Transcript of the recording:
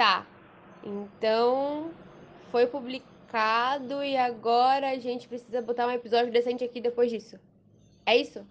Tá. Então, foi publicado e agora a gente precisa botar um episódio decente aqui depois disso. É isso?